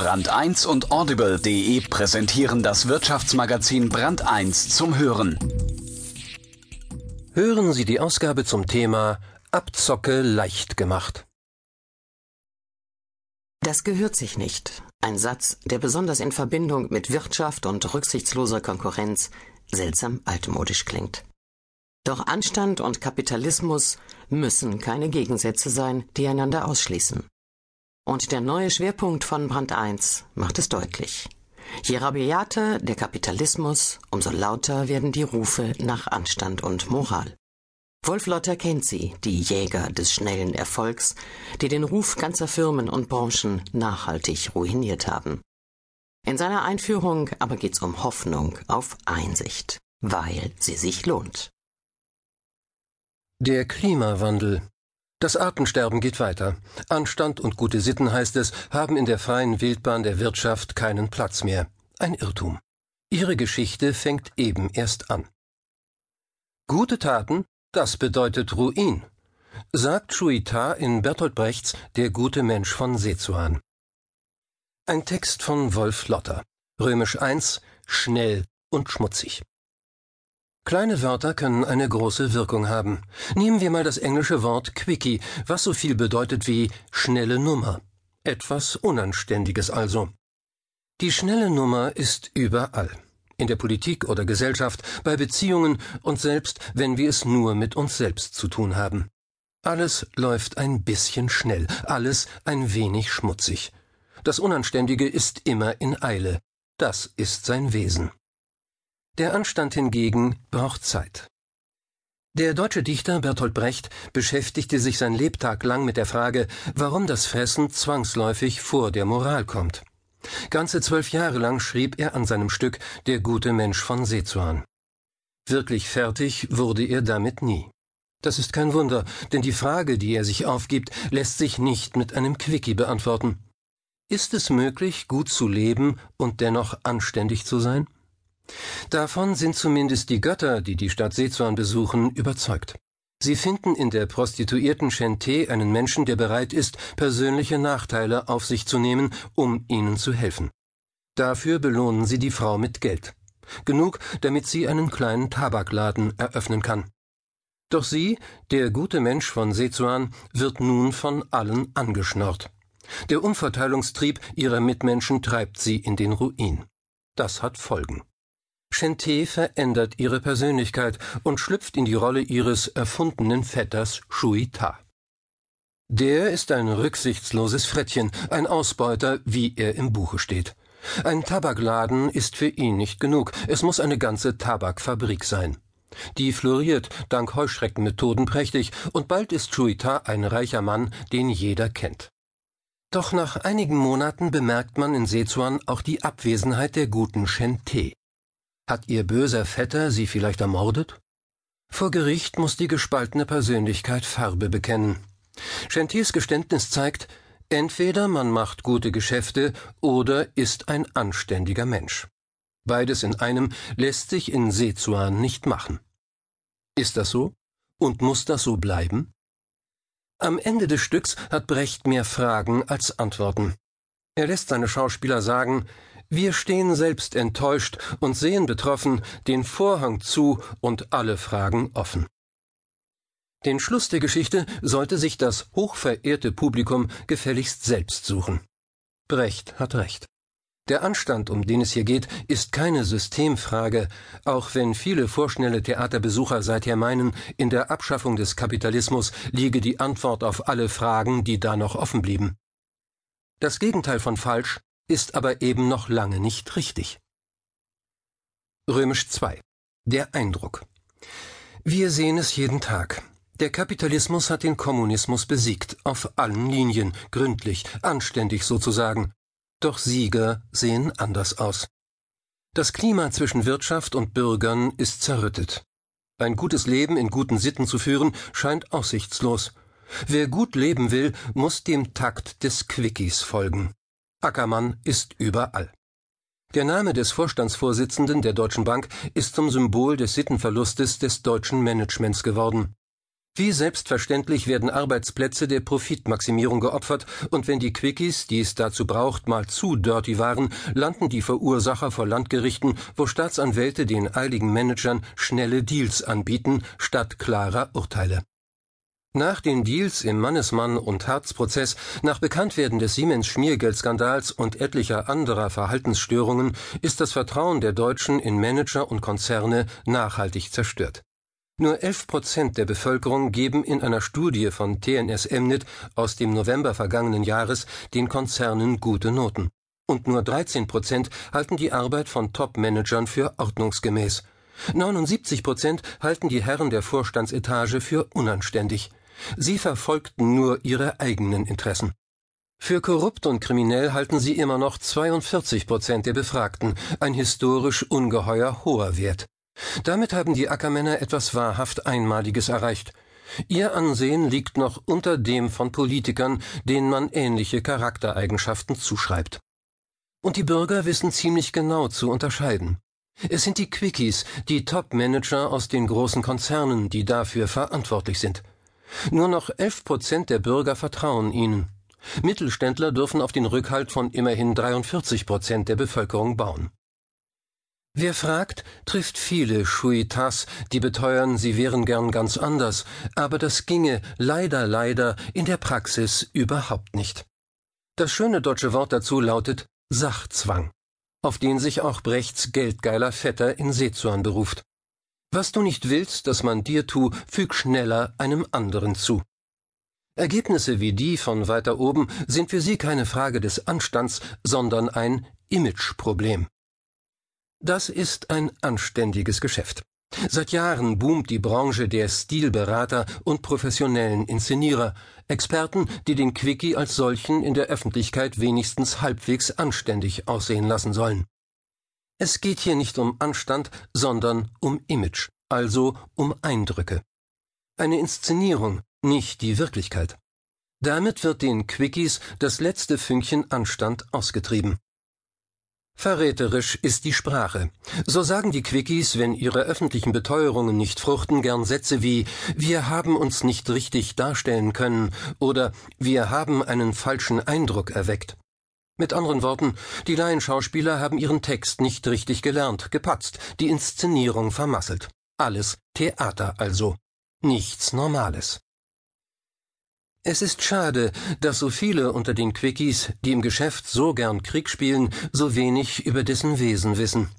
Brand 1 und Audible.de präsentieren das Wirtschaftsmagazin Brand 1 zum Hören. Hören Sie die Ausgabe zum Thema Abzocke leicht gemacht. Das gehört sich nicht. Ein Satz, der besonders in Verbindung mit Wirtschaft und rücksichtsloser Konkurrenz seltsam altmodisch klingt. Doch Anstand und Kapitalismus müssen keine Gegensätze sein, die einander ausschließen. Und der neue Schwerpunkt von Brand 1 macht es deutlich. Je rabiater der Kapitalismus, umso lauter werden die Rufe nach Anstand und Moral. Wolf Lotter kennt sie, die Jäger des schnellen Erfolgs, die den Ruf ganzer Firmen und Branchen nachhaltig ruiniert haben. In seiner Einführung aber geht's um Hoffnung auf Einsicht, weil sie sich lohnt. Der Klimawandel das Artensterben geht weiter. Anstand und gute Sitten, heißt es, haben in der freien Wildbahn der Wirtschaft keinen Platz mehr. Ein Irrtum. Ihre Geschichte fängt eben erst an. Gute Taten, das bedeutet Ruin, sagt Schuita in Bertolt Brechts Der gute Mensch von Sezuan. Ein Text von Wolf Lotter. Römisch 1, schnell und schmutzig. Kleine Wörter können eine große Wirkung haben. Nehmen wir mal das englische Wort Quickie, was so viel bedeutet wie schnelle Nummer. Etwas Unanständiges also. Die schnelle Nummer ist überall. In der Politik oder Gesellschaft, bei Beziehungen und selbst, wenn wir es nur mit uns selbst zu tun haben. Alles läuft ein bisschen schnell, alles ein wenig schmutzig. Das Unanständige ist immer in Eile. Das ist sein Wesen. Der Anstand hingegen braucht Zeit. Der deutsche Dichter Bertolt Brecht beschäftigte sich sein Lebtag lang mit der Frage, warum das Fressen zwangsläufig vor der Moral kommt. Ganze zwölf Jahre lang schrieb er an seinem Stück Der gute Mensch von Sezuan. Wirklich fertig wurde er damit nie. Das ist kein Wunder, denn die Frage, die er sich aufgibt, lässt sich nicht mit einem Quickie beantworten. Ist es möglich, gut zu leben und dennoch anständig zu sein? Davon sind zumindest die Götter, die die Stadt Sezuan besuchen, überzeugt. Sie finden in der Prostituierten Shente einen Menschen, der bereit ist, persönliche Nachteile auf sich zu nehmen, um ihnen zu helfen. Dafür belohnen sie die Frau mit Geld. Genug, damit sie einen kleinen Tabakladen eröffnen kann. Doch sie, der gute Mensch von Sezuan, wird nun von allen angeschnort. Der Umverteilungstrieb ihrer Mitmenschen treibt sie in den Ruin. Das hat Folgen. Shente verändert ihre Persönlichkeit und schlüpft in die Rolle ihres erfundenen Vetters Shuita. Der ist ein rücksichtsloses Frettchen, ein Ausbeuter, wie er im Buche steht. Ein Tabakladen ist für ihn nicht genug, es muss eine ganze Tabakfabrik sein. Die floriert dank Heuschreckenmethoden prächtig, und bald ist Shuita ein reicher Mann, den jeder kennt. Doch nach einigen Monaten bemerkt man in Sezuan auch die Abwesenheit der guten Shente. Hat ihr böser Vetter sie vielleicht ermordet? Vor Gericht muss die gespaltene Persönlichkeit Farbe bekennen. Chantiers Geständnis zeigt, entweder man macht gute Geschäfte oder ist ein anständiger Mensch. Beides in einem lässt sich in Sezuan nicht machen. Ist das so? Und muss das so bleiben? Am Ende des Stücks hat Brecht mehr Fragen als Antworten. Er lässt seine Schauspieler sagen, wir stehen selbst enttäuscht und sehen betroffen den Vorhang zu und alle Fragen offen. Den Schluss der Geschichte sollte sich das hochverehrte Publikum gefälligst selbst suchen. Brecht hat recht. Der Anstand, um den es hier geht, ist keine Systemfrage, auch wenn viele vorschnelle Theaterbesucher seither meinen, in der Abschaffung des Kapitalismus liege die Antwort auf alle Fragen, die da noch offen blieben. Das Gegenteil von falsch ist aber eben noch lange nicht richtig. Römisch 2. Der Eindruck. Wir sehen es jeden Tag. Der Kapitalismus hat den Kommunismus besiegt, auf allen Linien, gründlich, anständig sozusagen. Doch Sieger sehen anders aus. Das Klima zwischen Wirtschaft und Bürgern ist zerrüttet. Ein gutes Leben in guten Sitten zu führen, scheint aussichtslos. Wer gut leben will, muss dem Takt des Quickies folgen. Ackermann ist überall. Der Name des Vorstandsvorsitzenden der Deutschen Bank ist zum Symbol des Sittenverlustes des deutschen Managements geworden. Wie selbstverständlich werden Arbeitsplätze der Profitmaximierung geopfert, und wenn die Quickies, die es dazu braucht, mal zu dirty waren, landen die Verursacher vor Landgerichten, wo Staatsanwälte den eiligen Managern schnelle Deals anbieten, statt klarer Urteile. Nach den Deals im Mannesmann- und Harzprozess, nach Bekanntwerden des Siemens-Schmiergeldskandals und etlicher anderer Verhaltensstörungen ist das Vertrauen der Deutschen in Manager und Konzerne nachhaltig zerstört. Nur 11 Prozent der Bevölkerung geben in einer Studie von TNS Emnit aus dem November vergangenen Jahres den Konzernen gute Noten. Und nur 13 Prozent halten die Arbeit von Top-Managern für ordnungsgemäß. 79 Prozent halten die Herren der Vorstandsetage für unanständig. Sie verfolgten nur ihre eigenen Interessen. Für korrupt und kriminell halten sie immer noch 42 Prozent der Befragten, ein historisch ungeheuer hoher Wert. Damit haben die Ackermänner etwas wahrhaft Einmaliges erreicht. Ihr Ansehen liegt noch unter dem von Politikern, denen man ähnliche Charaktereigenschaften zuschreibt. Und die Bürger wissen ziemlich genau zu unterscheiden. Es sind die Quickies, die Top-Manager aus den großen Konzernen, die dafür verantwortlich sind. Nur noch elf Prozent der Bürger vertrauen ihnen. Mittelständler dürfen auf den Rückhalt von immerhin 43 Prozent der Bevölkerung bauen. Wer fragt, trifft viele Schuitas, die beteuern, sie wären gern ganz anders, aber das ginge leider, leider in der Praxis überhaupt nicht. Das schöne deutsche Wort dazu lautet Sachzwang, auf den sich auch Brechts geldgeiler Vetter in Seezorn beruft. Was du nicht willst, dass man dir tu, füg schneller einem anderen zu. Ergebnisse wie die von weiter oben sind für sie keine Frage des Anstands, sondern ein Imageproblem. Das ist ein anständiges Geschäft. Seit Jahren boomt die Branche der Stilberater und professionellen Inszenierer, Experten, die den Quickie als solchen in der Öffentlichkeit wenigstens halbwegs anständig aussehen lassen sollen. Es geht hier nicht um Anstand, sondern um Image, also um Eindrücke. Eine Inszenierung, nicht die Wirklichkeit. Damit wird den Quickies das letzte Fünkchen Anstand ausgetrieben. Verräterisch ist die Sprache. So sagen die Quickies, wenn ihre öffentlichen Beteuerungen nicht fruchten, gern Sätze wie Wir haben uns nicht richtig darstellen können oder Wir haben einen falschen Eindruck erweckt. Mit anderen Worten, die Laienschauspieler haben ihren Text nicht richtig gelernt, gepatzt, die Inszenierung vermasselt. Alles Theater also. Nichts Normales. Es ist schade, dass so viele unter den Quickies, die im Geschäft so gern Krieg spielen, so wenig über dessen Wesen wissen.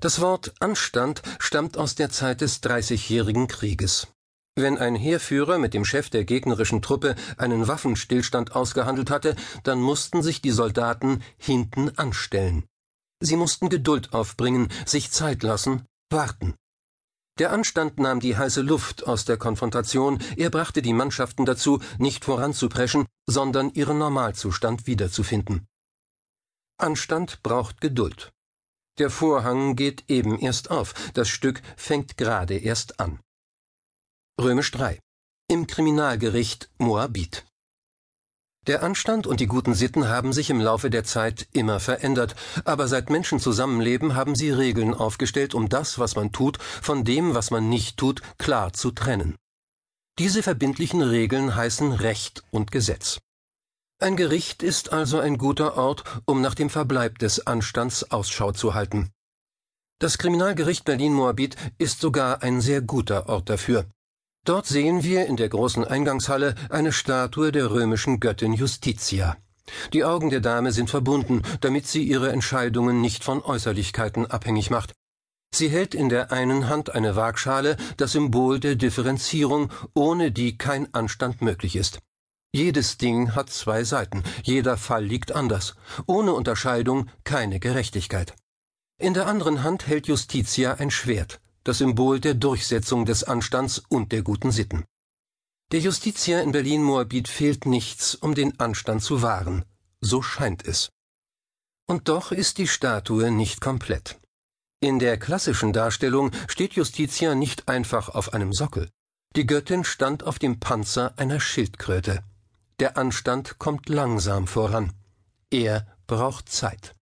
Das Wort Anstand stammt aus der Zeit des Dreißigjährigen Krieges. Wenn ein Heerführer mit dem Chef der gegnerischen Truppe einen Waffenstillstand ausgehandelt hatte, dann mussten sich die Soldaten hinten anstellen. Sie mussten Geduld aufbringen, sich Zeit lassen, warten. Der Anstand nahm die heiße Luft aus der Konfrontation, er brachte die Mannschaften dazu, nicht voranzupreschen, sondern ihren Normalzustand wiederzufinden. Anstand braucht Geduld. Der Vorhang geht eben erst auf, das Stück fängt gerade erst an. Römisch 3. Im Kriminalgericht Moabit. Der Anstand und die guten Sitten haben sich im Laufe der Zeit immer verändert, aber seit Menschen zusammenleben, haben sie Regeln aufgestellt, um das, was man tut, von dem, was man nicht tut, klar zu trennen. Diese verbindlichen Regeln heißen Recht und Gesetz. Ein Gericht ist also ein guter Ort, um nach dem Verbleib des Anstands Ausschau zu halten. Das Kriminalgericht Berlin-Moabit ist sogar ein sehr guter Ort dafür. Dort sehen wir in der großen Eingangshalle eine Statue der römischen Göttin Justitia. Die Augen der Dame sind verbunden, damit sie ihre Entscheidungen nicht von Äußerlichkeiten abhängig macht. Sie hält in der einen Hand eine Waagschale, das Symbol der Differenzierung, ohne die kein Anstand möglich ist. Jedes Ding hat zwei Seiten, jeder Fall liegt anders, ohne Unterscheidung keine Gerechtigkeit. In der anderen Hand hält Justitia ein Schwert, das Symbol der Durchsetzung des Anstands und der guten Sitten. Der Justitia in Berlin-Moabit fehlt nichts, um den Anstand zu wahren. So scheint es. Und doch ist die Statue nicht komplett. In der klassischen Darstellung steht Justitia nicht einfach auf einem Sockel. Die Göttin stand auf dem Panzer einer Schildkröte. Der Anstand kommt langsam voran. Er braucht Zeit.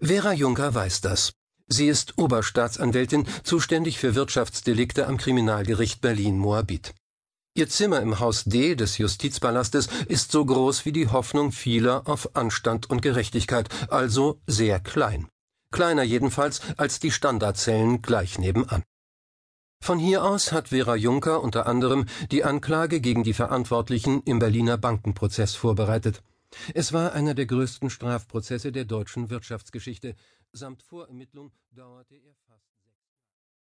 Vera Juncker weiß das. Sie ist Oberstaatsanwältin, zuständig für Wirtschaftsdelikte am Kriminalgericht Berlin-Moabit. Ihr Zimmer im Haus D des Justizpalastes ist so groß wie die Hoffnung vieler auf Anstand und Gerechtigkeit, also sehr klein. Kleiner jedenfalls als die Standardzellen gleich nebenan. Von hier aus hat Vera Juncker unter anderem die Anklage gegen die Verantwortlichen im Berliner Bankenprozess vorbereitet. Es war einer der größten Strafprozesse der deutschen Wirtschaftsgeschichte. Samt Vorermittlung dauerte er